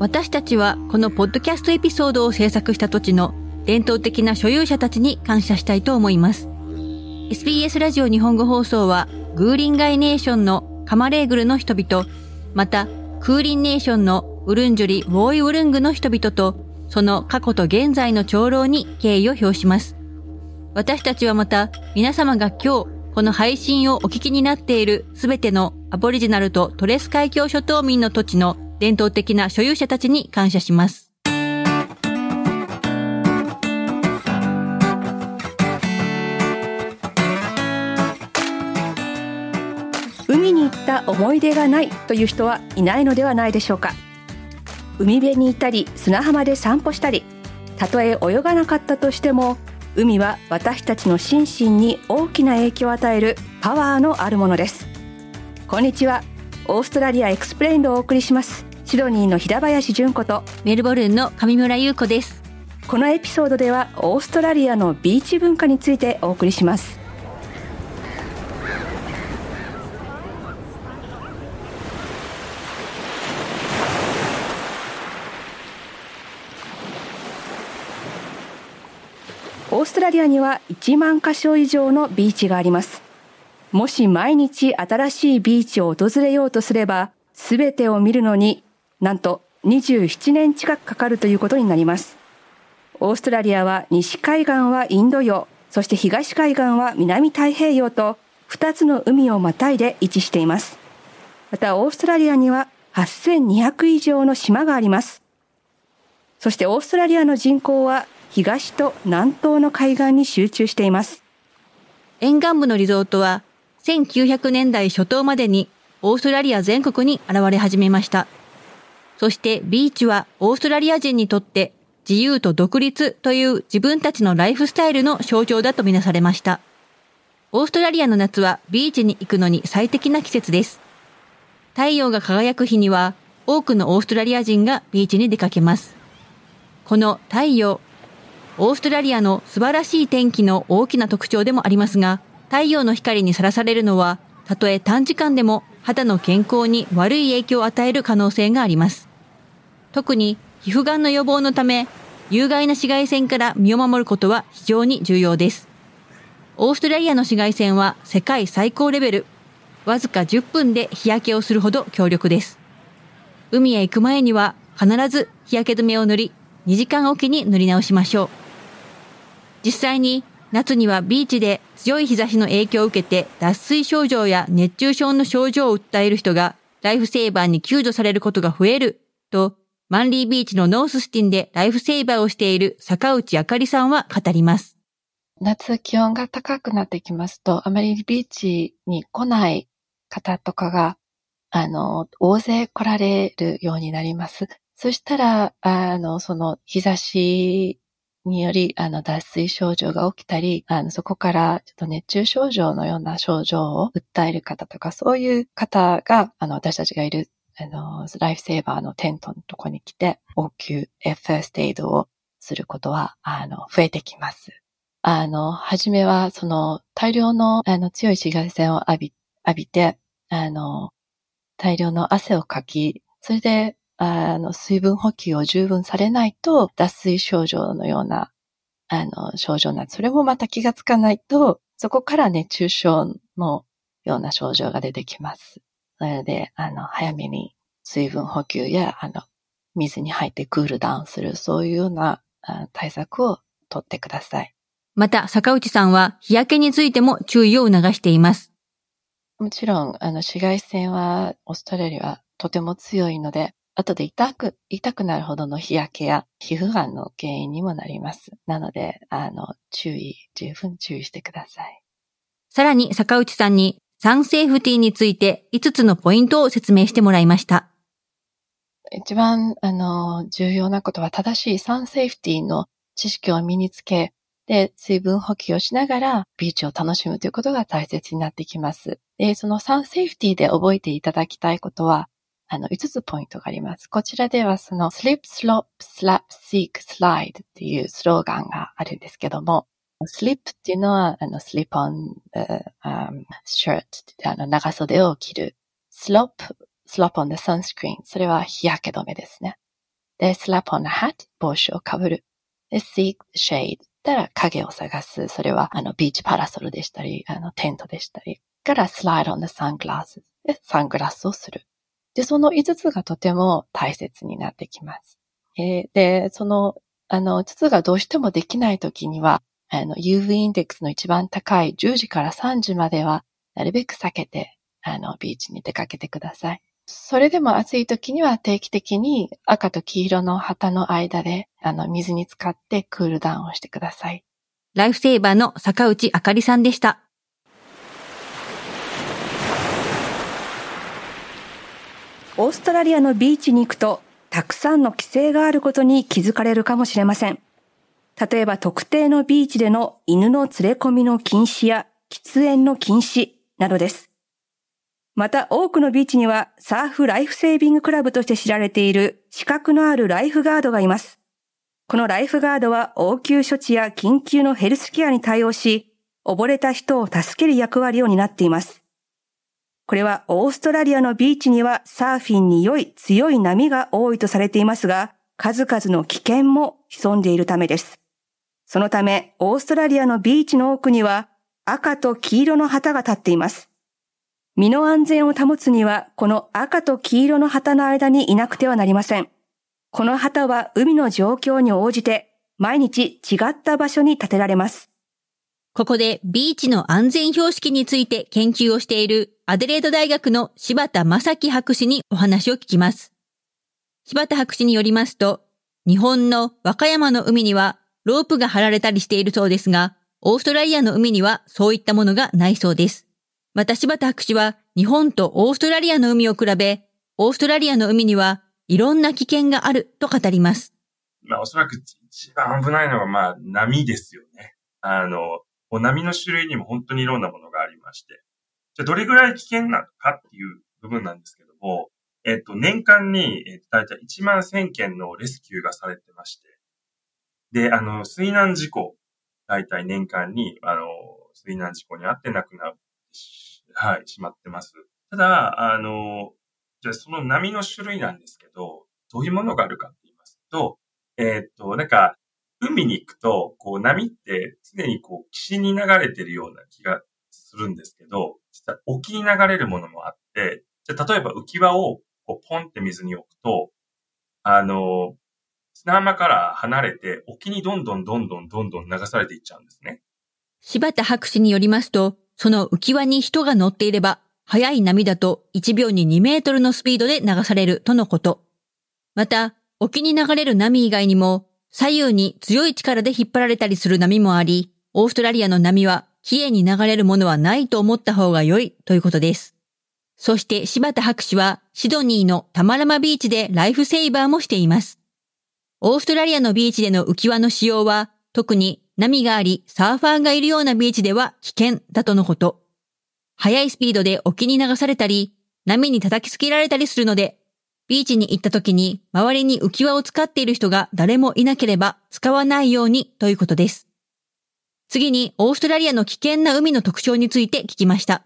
私たちはこのポッドキャストエピソードを制作した土地の伝統的な所有者たちに感謝したいと思います。SBS ラジオ日本語放送はグーリンガイネーションのカマレーグルの人々、またクーリンネーションのウルンジュリ・ウォーイウルングの人々とその過去と現在の長老に敬意を表します。私たちはまた皆様が今日この配信をお聞きになっているすべてのアボリジナルとトレス海峡諸島民の土地の伝統的な所有者たちに感謝します。海に行った思い出がないという人はいないのではないでしょうか。海辺にいたり砂浜で散歩したりたとえ泳がなかったとしても海は私たちの心身に大きな影響を与えるパワーのあるものです。こんにちは。オーストラリアエクスプレインドをお送りします。シドニーの平林純子とメルボルンの上村優子です。このエピソードではオーストラリアのビーチ文化についてお送りします。オーストラリアには1万カ所以上のビーチがあります。もし毎日新しいビーチを訪れようとすればすべてを見るのになんと27年近くかかるということになります。オーストラリアは西海岸はインド洋、そして東海岸は南太平洋と2つの海をまたいで位置しています。またオーストラリアには8200以上の島があります。そしてオーストラリアの人口は東と南東の海岸に集中しています。沿岸部のリゾートは1900年代初頭までにオーストラリア全国に現れ始めました。そしてビーチはオーストラリア人にとって自由と独立という自分たちのライフスタイルの象徴だとみなされました。オーストラリアの夏はビーチに行くのに最適な季節です。太陽が輝く日には多くのオーストラリア人がビーチに出かけます。この太陽、オーストラリアの素晴らしい天気の大きな特徴でもありますが、太陽の光にさらされるのは、たとえ短時間でも肌の健康に悪い影響を与える可能性があります。特に皮膚がんの予防のため、有害な紫外線から身を守ることは非常に重要です。オーストラリアの紫外線は世界最高レベル。わずか10分で日焼けをするほど強力です。海へ行く前には必ず日焼け止めを塗り、2時間おきに塗り直しましょう。実際に夏にはビーチで強い日差しの影響を受けて脱水症状や熱中症の症状を訴える人がライフセーバーに救助されることが増えるとマンリービーチのノーススティンでライフセーバーをしている坂内あかりさんは語ります。夏気温が高くなってきますと、あまりビーチに来ない方とかが、あの、大勢来られるようになります。そしたら、あの、その日差しにより、あの、脱水症状が起きたり、あの、そこからちょっと熱中症状のような症状を訴える方とか、そういう方が、あの、私たちがいるあの、ライフセーバーのテントのとこに来て、応急、ファーストエイドをすることは、あの、増えてきます。あの、はじめは、その、大量の、あの、強い紫外線を浴び、浴びて、あの、大量の汗をかき、それで、あの、水分補給を十分されないと、脱水症状のような、あの、症状な、それもまた気がつかないと、そこから熱中症のような症状が出てきます。なので、あの、早めに水分補給や、あの、水に入ってクールダウンする、そういうような対策をとってください。また、坂内さんは日焼けについても注意を促しています。もちろん、あの、紫外線は、オーストラリアはとても強いので、後で痛く、痛くなるほどの日焼けや皮膚がんの原因にもなります。なので、あの、注意、十分注意してください。さらに坂内さんにサンセーフティについて5つのポイントを説明してもらいました。一番、あの、重要なことは正しいサンセーフティの知識を身につけ、で、水分補給をしながらビーチを楽しむということが大切になってきます。で、そのサンセーフティで覚えていただきたいことは、あの、5つポイントがあります。こちらではその slip, slop, slap, seek, slide っていうスローガンがあるんですけども、slip っていうのは、あの、slip on the、um, shirt あの、長袖を着る。slop, slop on the sunscreen それは日焼け止めですね。で、slap on the hat 帽子をかぶる。で、seek shade たら影を探す。それは、あの、ビーチパラソルでしたり、あの、テントでしたり。から、slide on the sunglasses で、サングラスをする。で、その5つがとても大切になってきます。えー、で、その、あの、5つがどうしてもできないときには、あの、UV インデックスの一番高い10時から3時までは、なるべく避けて、あの、ビーチに出かけてください。それでも暑い時には定期的に赤と黄色の旗の間で、あの、水に浸かってクールダウンをしてください。ライフセーバーの坂内あかりさんでした。オーストラリアのビーチに行くと、たくさんの規制があることに気づかれるかもしれません。例えば特定のビーチでの犬の連れ込みの禁止や喫煙の禁止などです。また多くのビーチにはサーフライフセービングクラブとして知られている資格のあるライフガードがいます。このライフガードは応急処置や緊急のヘルスケアに対応し、溺れた人を助ける役割を担っています。これはオーストラリアのビーチにはサーフィンに良い強い波が多いとされていますが、数々の危険も潜んでいるためです。そのため、オーストラリアのビーチの奥には赤と黄色の旗が立っています。身の安全を保つには、この赤と黄色の旗の間にいなくてはなりません。この旗は海の状況に応じて、毎日違った場所に建てられます。ここでビーチの安全標識について研究をしているアデレード大学の柴田正樹博士にお話を聞きます。柴田博士によりますと、日本の和歌山の海にはロープが張られたりしているそうですが、オーストラリアの海にはそういったものがないそうです。また柴田博士は日本とオーストラリアの海を比べ、オーストラリアの海にはいろんな危険があると語ります。まあおそらく一番危ないのはまあ波ですよね。あの、波の種類にも本当にいろんなものがありまして。じゃあどれぐらい危険なのかっていう部分なんですけども、えっと、年間に、えっと、だいたい1万1000件のレスキューがされてまして、で、あの、水難事故、だいたい年間に、あの、水難事故にあって亡くなしはい、しまってます。ただ、あの、じゃあその波の種類なんですけど、どういうものがあるかって言いますと、えー、っと、なんか、海に行くと、こう波って常にこう岸に流れてるような気がするんですけど、実は沖に流れるものもあって、じゃ例えば浮き輪をこうポンって水に置くと、あの、砂浜から離れて沖にどんどんどんどんどんどん流されていっちゃうんですね。柴田博士によりますと、その浮き輪に人が乗っていれば、速い波だと1秒に2メートルのスピードで流されるとのこと。また、沖に流れる波以外にも、左右に強い力で引っ張られたりする波もあり、オーストラリアの波は、綺麗に流れるものはないと思った方が良いということです。そして柴田博士は、シドニーのタマラマビーチでライフセイバーもしています。オーストラリアのビーチでの浮き輪の使用は、特に波があり、サーファーがいるようなビーチでは危険だとのこと。速いスピードで沖に流されたり、波に叩きつけられたりするので、ビーチに行った時に周りに浮き輪を使っている人が誰もいなければ使わないようにということです。次にオーストラリアの危険な海の特徴について聞きました。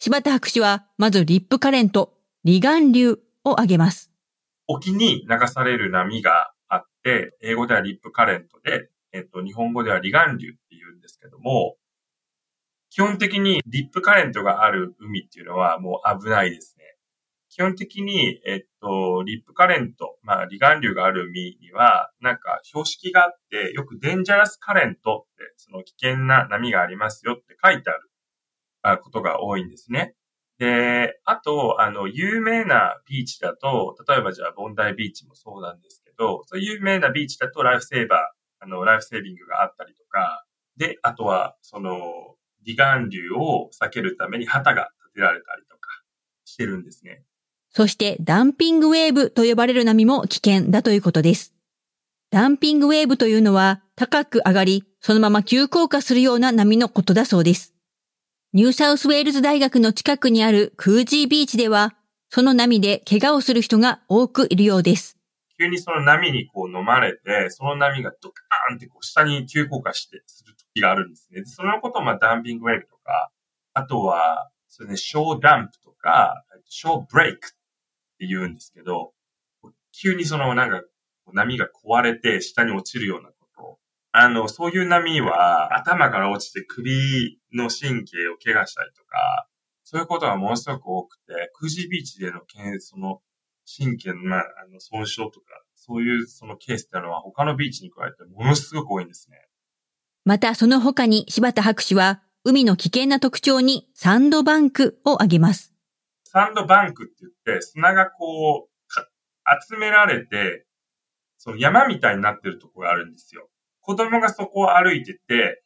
柴田博士はまずリップカレント、離岸流を挙げます。沖に流される波があって、英語ではリップカレントで、えっと、日本語では離岸流って言うんですけども、基本的にリップカレントがある海っていうのはもう危ないですね。基本的に、えっと、リップカレント、まあ、離岸流がある海には、なんか標識があって、よくデンジャラスカレントって、その危険な波がありますよって書いてあることが多いんですね。で、あと、あの、有名なビーチだと、例えばじゃあ、ボンダイビーチもそうなんですけど、そういう有名なビーチだとライフセーバー、あの、ライフセービングがあったりとか、で、あとは、その、離岸流を避けるために旗が立てられたりとかしてるんですね。そしてダンピングウェーブと呼ばれる波も危険だということです。ダンピングウェーブというのは高く上がり、そのまま急降下するような波のことだそうです。ニューサウスウェールズ大学の近くにあるクージービーチでは、その波で怪我をする人が多くいるようです。急にその波にこう飲まれて、その波がドカーンってこう下に急降下してする時があるんですね。そのことをまあ dumping wave とか、あとは、それね、 shore dump とか、 shore break って言うんですけど、急にそのなんか波が壊れて下に落ちるような。あの、そういう波は頭から落ちて首の神経を怪我したりとか、そういうことがものすごく多くて、クージービーチでのその神経の、まあ、あの損傷とか、そういうそのケースってのは他のビーチに加えてものすごく多いんですね。またその他に柴田博士は海の危険な特徴にサンドバンクを挙げます。サンドバンクって言って砂がこう集められてその山みたいになってるとこがあるんですよ。子供がそこを歩いてて、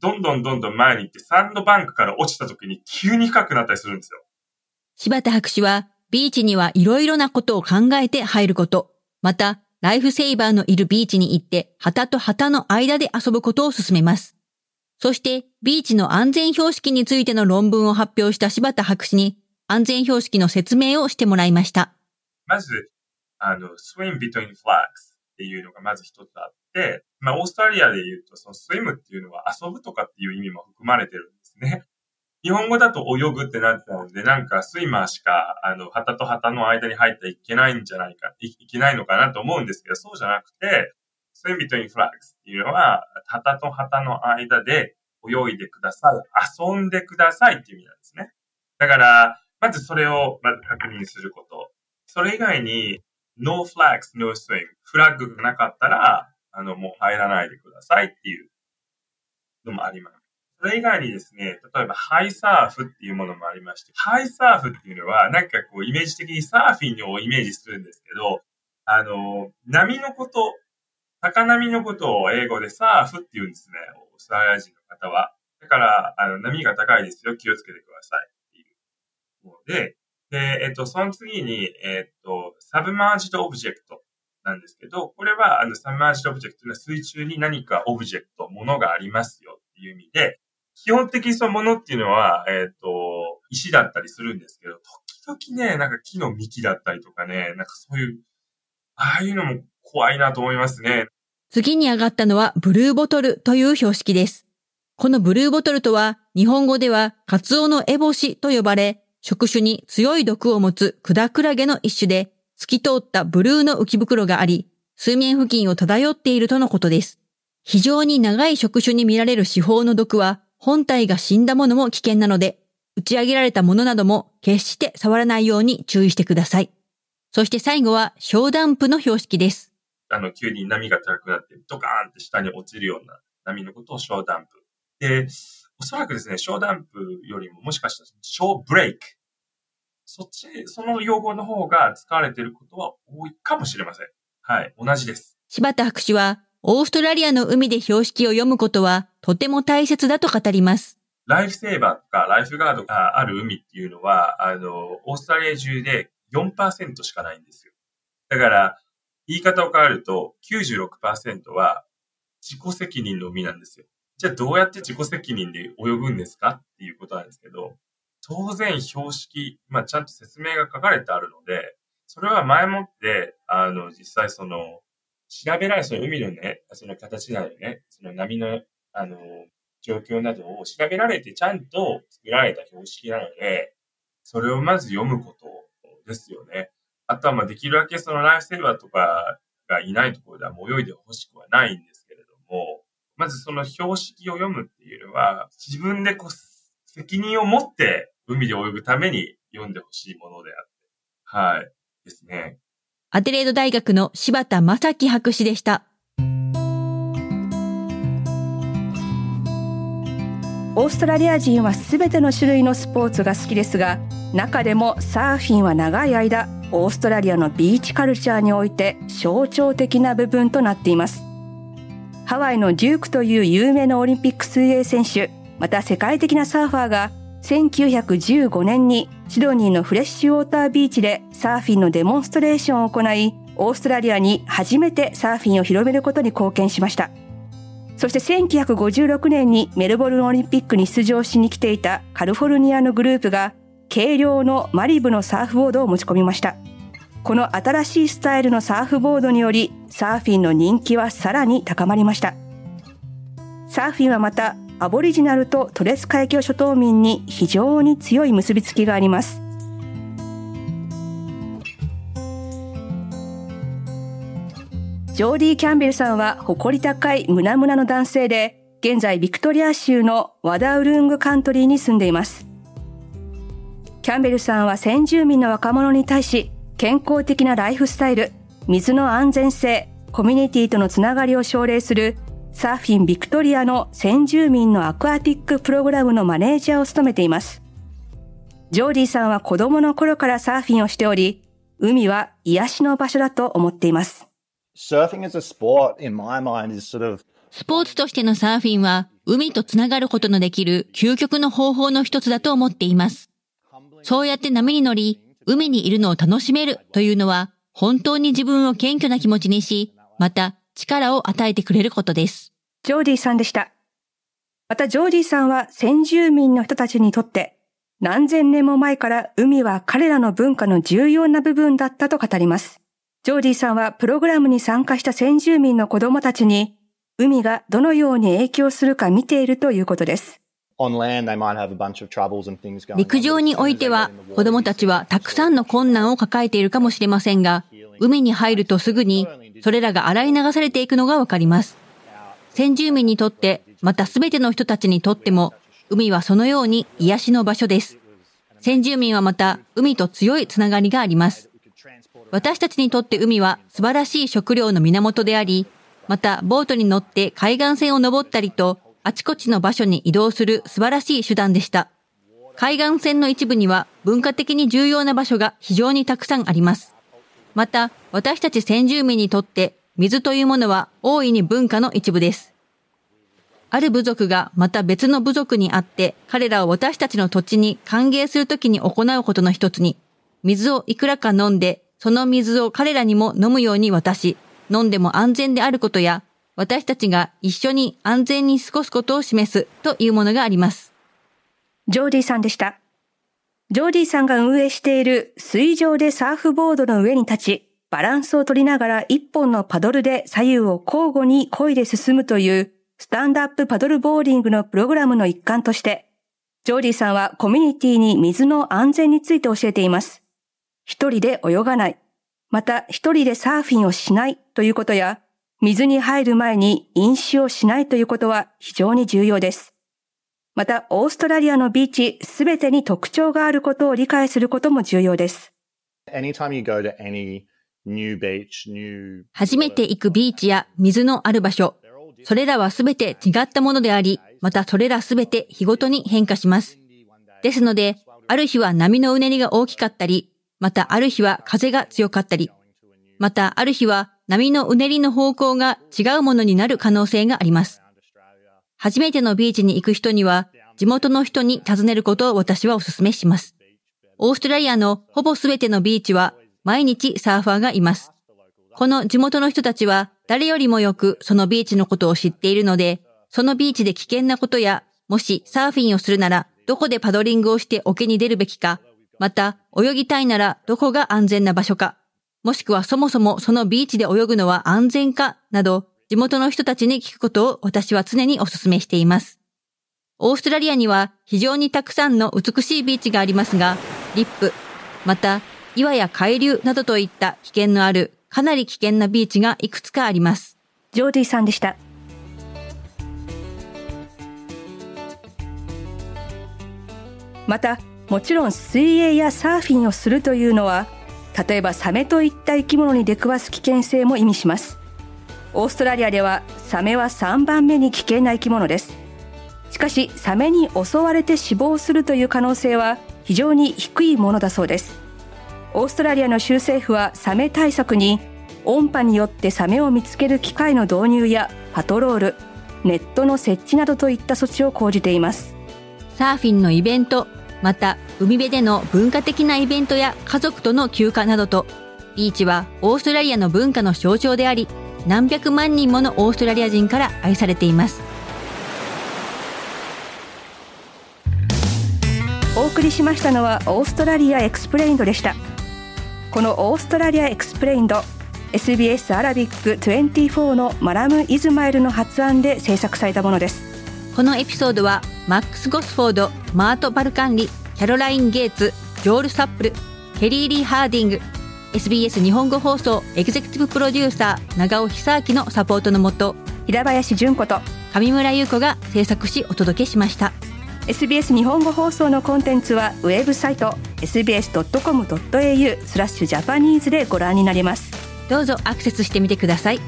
どんどんどんどん前に行ってサンドバンクから落ちた時に急に深くなったりするんですよ。柴田博士は、ビーチにはいろいろなことを考えて入ること、また、ライフセーバーのいるビーチに行って、旗と旗の間で遊ぶことを進めます。そして、ビーチの安全標識についての論文を発表した柴田博士に、安全標識の説明をしてもらいました。まず、あの、swim between flags っていうのがまず一つあって、まあ、オーストラリアで言うと、そのスイムっていうのは遊ぶとかっていう意味も含まれてるんですね。日本語だと泳ぐってなってたので、なんかスイマーしか、あの、旗と旗の間に入ってはいけないんじゃないか、いいけないのかなと思うんですけど、そうじゃなくて、スイム between flags っていうのは、旗と旗の間で泳いでください、遊んでくださいっていう意味なんですね。だから、まずそれをまず確認すること。それ以外に、no flags, no swim. フラッグがなかったら、あの、もう入らないでくださいっていうのもあります。それ以外にですね、例えばハイサーフっていうものもありまして、ハイサーフっていうのは、なんかこう、イメージ的にサーフィンをイメージするんですけど、あの、波のこと、高波のことを英語でサーフって言うんですね、オーストラリア人の方は。だから、あの、波が高いですよ、気をつけてくださいっていうので、で、えっと、その次に、えっと、 submerged object なんですけど、これは、あの、 submerged object の水中に何か object、ものがありますよっていう意味で、基本的にそのものっていうのは、えっと、石だったりするんですけど、時々ね、なんか木の幹だったりとかね、なんかそういう、ああいうのも怖いなと思いますね。次に上がったのは、ブルーボトルという標識です。このブルーボトルとは、日本語では、カツオのエボシと呼ばれ、触手に強い毒を持つクダクラゲの一種で、透き通ったブルーの浮き袋があり、水面付近を漂っているとのことです。非常に長い触手に見られる四方の毒は、本体が死んだものも危険なので、打ち上げられたものなども決して触らないように注意してください。そして最後は、小ダンプの標識です。あの、急に波が高くなって、ドカーンって下に落ちるような波のことを小ダンプ。で、おそらくですね、小ダンプよりももしかしたら小ブレイク。そっち、その用語の方が使われていることは多いかもしれません。はい、同じです。柴田博士は、オーストラリアの海で標識を読むことはとても大切だと語ります。ライフセーバーとかライフガードがある海っていうのは、あの、オーストラリア中で4%しかないんですよ。だから、言い方を変えると96%は自己責任の海なんですよ。じゃあどうやって自己責任で泳ぐんですかっていうことなんですけど、当然標識、まあちゃんと説明が書かれてあるので、それは前もって、あの、実際その、調べられ、その海のね、その形なのね、その波の、あの、状況などを調べられてちゃんと作られた標識なので、それをまず読むことですよね。あとはまあできるだけそのライフセーバーとかがいないところではもう泳いでほしくはないんですけれども、まずその標識を読むっていうのは、自分でこう、責任を持って海で泳ぐために読んでほしいものであって、はい、ですね。アデレード大学の柴田正樹博士でした。オーストラリア人はすべての種類のスポーツが好きですが、中でもサーフィンは長い間、オーストラリアのビーチカルチャーにおいて象徴的な部分となっています。ハワイのデュークという有名なオリンピック水泳選手、また世界的なサーファーが1915年にシドニーのフレッシュウォータービーチでサーフィンのデモンストレーションを行い、オーストラリアに初めてサーフィンを広めることに貢献しました。そして1956年にメルボルンオリンピックに出場しに来ていたカリフォルニアのグループが軽量のマリブのサーフボードを持ち込みました。この新しいスタイルのサーフボードによりサーフィンの人気はさらに高まりました。サーフィンはまたアボリジナルとトレス海峡諸島民に非常に強い結びつきがあります。ジョーディ・キャンベルさんは誇り高い胸々の男性で、現在ビクトリア州のワダウルングカントリーに住んでいます。キャンベルさんは先住民の若者に対し、健康的なライフスタイル、水の安全性、コミュニティとのつながりを奨励するサーフィンビクトリアの先住民のアクアティックプログラムのマネージャーを務めています。ジョーディさんは子供の頃からサーフィンをしており、海は癒しの場所だと思っています。スポーツとしてのサーフィンは、海とつながることのできる究極の方法の一つだと思っています。そうやって波に乗り、海にいるのを楽しめるというのは、本当に自分を謙虚な気持ちにし、また力を与えてくれることです。ジョーディさんでした。またジョーディさんは先住民の人たちにとって何千年も前から海は彼らの文化の重要な部分だったと語ります。ジョーディさんはプログラムに参加した先住民の子供たちに海がどのように影響するか見ているということです。陸上においては子供たちはたくさんの困難を抱えているかもしれませんが、海に入るとすぐにそれらが洗い流されていくのがわかります。先住民にとって、またすべての人たちにとっても、海はそのように癒しの場所です。先住民はまた海と強いつながりがあります。私たちにとって海は素晴らしい食料の源であり、またボートに乗って海岸線を登ったりと、あちこちの場所に移動する素晴らしい手段でした。海岸線の一部には文化的に重要な場所が非常にたくさんあります。また、私たち先住民にとって水というものは大いに文化の一部です。ある部族がまた別の部族にあって、彼らを私たちの土地に歓迎するときに行うことの一つに、水をいくらか飲んで、その水を彼らにも飲むように渡し、飲んでも安全であることや、私たちが一緒に安全に過ごすことを示すというものがあります。ジョーディさんでした。ジョーディさんが運営している水上でサーフボードの上に立ち、バランスを取りながら一本のパドルで左右を交互に漕いで進むというスタンドアップパドルボーリングのプログラムの一環として、ジョーディさんはコミュニティに水の安全について教えています。一人で泳がない、また一人でサーフィンをしないということや、水に入る前に飲酒をしないということは非常に重要です。また、オーストラリアのビーチすべてに特徴があることを理解することも重要です。初めて行くビーチや水のある場所、それらはすべて違ったものであり、またそれらすべて日ごとに変化します。ですので、ある日は波のうねりが大きかったり、またある日は風が強かったり、またある日は波のうねりの方向が違うものになる可能性があります。初めてのビーチに行く人には、地元の人に尋ねることを私はお勧めします。オーストラリアのほぼすべてのビーチは、毎日サーファーがいます。この地元の人たちは、誰よりもよくそのビーチのことを知っているので、そのビーチで危険なことや、もしサーフィンをするなら、どこでパドリングをして沖に出るべきか、また、泳ぎたいならどこが安全な場所か、もしくはそもそもそのビーチで泳ぐのは安全か、など、地元の人たちに聞くことを私は常にお勧めしています。オーストラリアには非常にたくさんの美しいビーチがありますが、リップ、また岩や海流などといった危険のあるかなり危険なビーチがいくつかあります。ジョーディさんでした。また、もちろん水泳やサーフィンをするというのは、例えばサメといった生き物に出くわす危険性も意味します。オーストラリアではサメは3番目に危険な生き物です。しかしサメに襲われて死亡するという可能性は非常に低いものだそうです。オーストラリアの州政府はサメ対策に音波によってサメを見つける機械の導入やパトロールネットの設置などといった措置を講じています。サーフィンのイベント、また海辺での文化的なイベントや家族との休暇などと、ビーチはオーストラリアの文化の象徴であり、何百万人ものオーストラリア人から愛されています。お送りしましたのは Australia Explai ned でしたこの Australia Explained SBS Arabic24のマラム・イズマイルの発案で制作されたものですこのエピソードはマックス・ゴスフォード、マート・バルカンリ、キャロライン・ゲイツ、ジョール・サップル、ケリー・リー・ハーディング、SBS 日本語放送エグゼクティブプロデューサー長尾久明のサポートのもと平林純子と上村優子が制作しお届けしました。SBS 日本語放送のコンテンツはウェブサイト sbs.com.au slash Japanese でご覧になれます。どうぞアクセスしてみてください。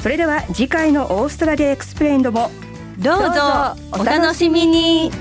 それでは次回の Australia Explained もどうぞお楽しみに